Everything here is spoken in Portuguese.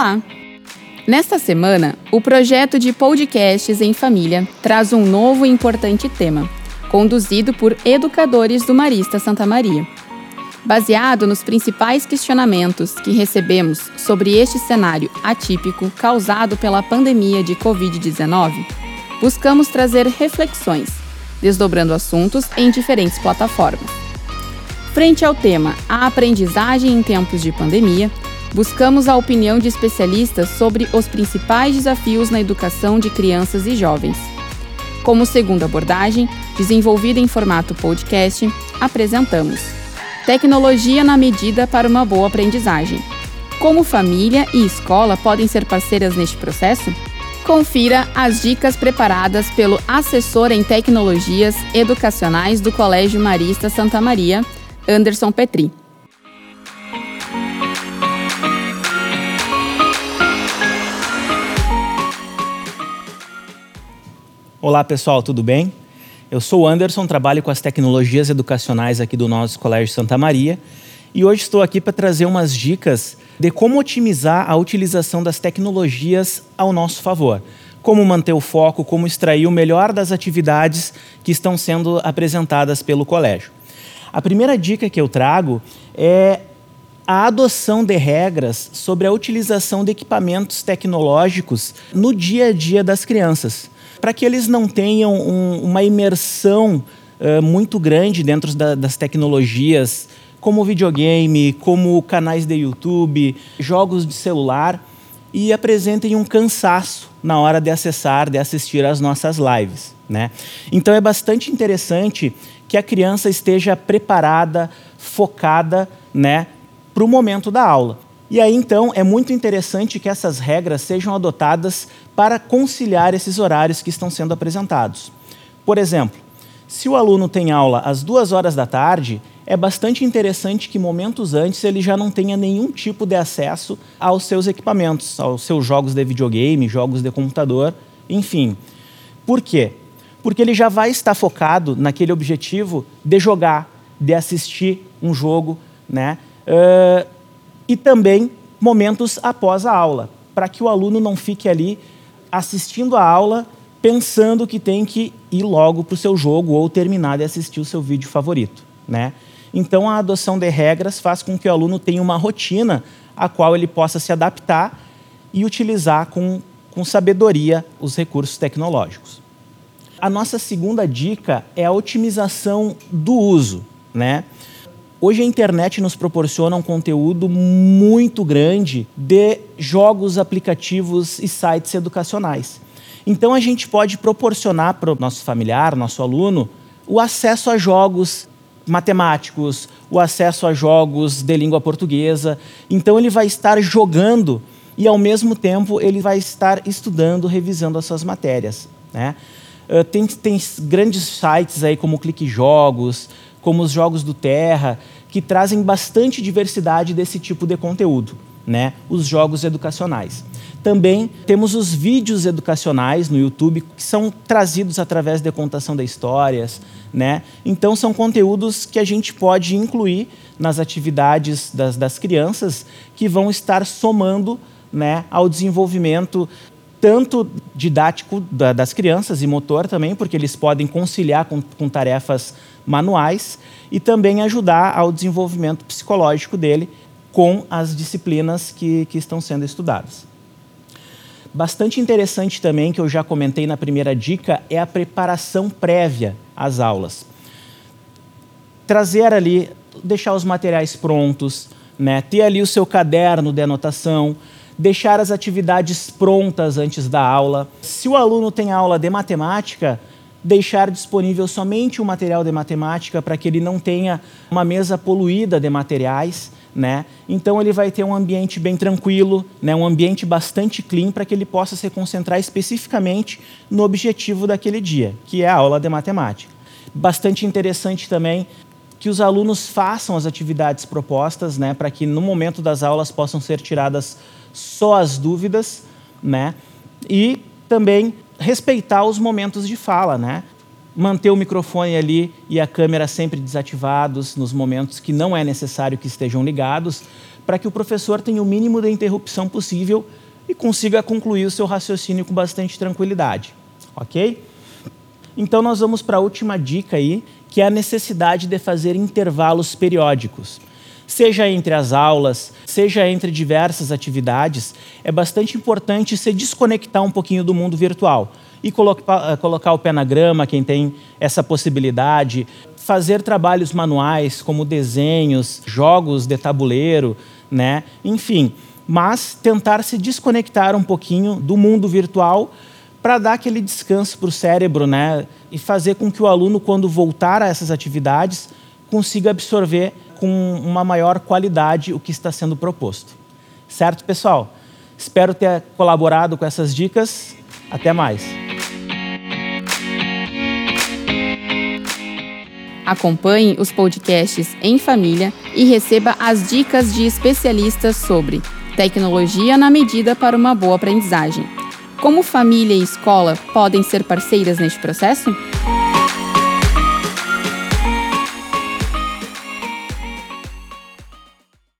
Olá! Nesta semana, o projeto de podcasts em família traz um novo e importante tema, conduzido por educadores do Marista Santa Maria. Baseado nos principais questionamentos que recebemos sobre este cenário atípico causado pela pandemia de Covid-19, buscamos trazer reflexões, desdobrando assuntos em diferentes plataformas. Frente ao tema A aprendizagem em tempos de pandemia, buscamos a opinião de especialistas sobre os principais desafios na educação de crianças e jovens. Como segunda abordagem, desenvolvida em formato podcast, apresentamos Tecnologia na medida para uma boa aprendizagem. Como família e escola podem ser parceiras neste processo? Confira as dicas preparadas pelo assessor em tecnologias educacionais do Colégio Marista Santa Maria, Anderson Petri. Olá pessoal, tudo bem? Eu sou o Anderson, trabalho com as tecnologias educacionais aqui do nosso Colégio Santa Maria e hoje estou aqui para trazer umas dicas de como otimizar a utilização das tecnologias ao nosso favor. Como manter o foco, como extrair o melhor das atividades que estão sendo apresentadas pelo colégio. A primeira dica que eu trago é a adoção de regras sobre a utilização de equipamentos tecnológicos no dia a dia das crianças para que eles não tenham um, uma imersão uh, muito grande dentro da, das tecnologias, como videogame, como canais de YouTube, jogos de celular, e apresentem um cansaço na hora de acessar, de assistir às nossas lives. Né? Então é bastante interessante que a criança esteja preparada, focada né, para o momento da aula. E aí, então, é muito interessante que essas regras sejam adotadas para conciliar esses horários que estão sendo apresentados. Por exemplo, se o aluno tem aula às duas horas da tarde, é bastante interessante que momentos antes ele já não tenha nenhum tipo de acesso aos seus equipamentos, aos seus jogos de videogame, jogos de computador, enfim. Por quê? Porque ele já vai estar focado naquele objetivo de jogar, de assistir um jogo, né? Uh, e também momentos após a aula, para que o aluno não fique ali assistindo a aula pensando que tem que ir logo para o seu jogo ou terminar de assistir o seu vídeo favorito. Né? Então, a adoção de regras faz com que o aluno tenha uma rotina a qual ele possa se adaptar e utilizar com, com sabedoria os recursos tecnológicos. A nossa segunda dica é a otimização do uso. Né? Hoje a internet nos proporciona um conteúdo muito grande de jogos, aplicativos e sites educacionais. Então a gente pode proporcionar para o nosso familiar, nosso aluno, o acesso a jogos matemáticos, o acesso a jogos de língua portuguesa. Então ele vai estar jogando e ao mesmo tempo ele vai estar estudando, revisando as suas matérias. Né? Uh, tem, tem grandes sites aí como Clique Jogos, como os jogos do Terra, que trazem bastante diversidade desse tipo de conteúdo, né? os jogos educacionais. Também temos os vídeos educacionais no YouTube que são trazidos através de contação de histórias, né? Então são conteúdos que a gente pode incluir nas atividades das, das crianças que vão estar somando, né, ao desenvolvimento tanto didático da, das crianças e motor também, porque eles podem conciliar com, com tarefas manuais e também ajudar ao desenvolvimento psicológico dele com as disciplinas que, que estão sendo estudadas. Bastante interessante também, que eu já comentei na primeira dica, é a preparação prévia às aulas. Trazer ali, deixar os materiais prontos, né? ter ali o seu caderno de anotação, deixar as atividades prontas antes da aula. Se o aluno tem aula de matemática, deixar disponível somente o material de matemática para que ele não tenha uma mesa poluída de materiais, né? Então ele vai ter um ambiente bem tranquilo, né? Um ambiente bastante clean para que ele possa se concentrar especificamente no objetivo daquele dia, que é a aula de matemática. Bastante interessante também que os alunos façam as atividades propostas, né? Para que no momento das aulas possam ser tiradas só as dúvidas, né? E também respeitar os momentos de fala, né? Manter o microfone ali e a câmera sempre desativados nos momentos que não é necessário que estejam ligados, para que o professor tenha o mínimo de interrupção possível e consiga concluir o seu raciocínio com bastante tranquilidade, ok? Então nós vamos para a última dica aí, que é a necessidade de fazer intervalos periódicos. Seja entre as aulas, seja entre diversas atividades, é bastante importante se desconectar um pouquinho do mundo virtual e colocar, colocar o pé na grama, quem tem essa possibilidade, fazer trabalhos manuais como desenhos, jogos de tabuleiro, né? Enfim, mas tentar se desconectar um pouquinho do mundo virtual para dar aquele descanso para o cérebro, né? E fazer com que o aluno, quando voltar a essas atividades, consiga absorver com uma maior qualidade o que está sendo proposto. Certo, pessoal? Espero ter colaborado com essas dicas. Até mais. Acompanhe os podcasts em família e receba as dicas de especialistas sobre tecnologia na medida para uma boa aprendizagem. Como família e escola podem ser parceiras neste processo?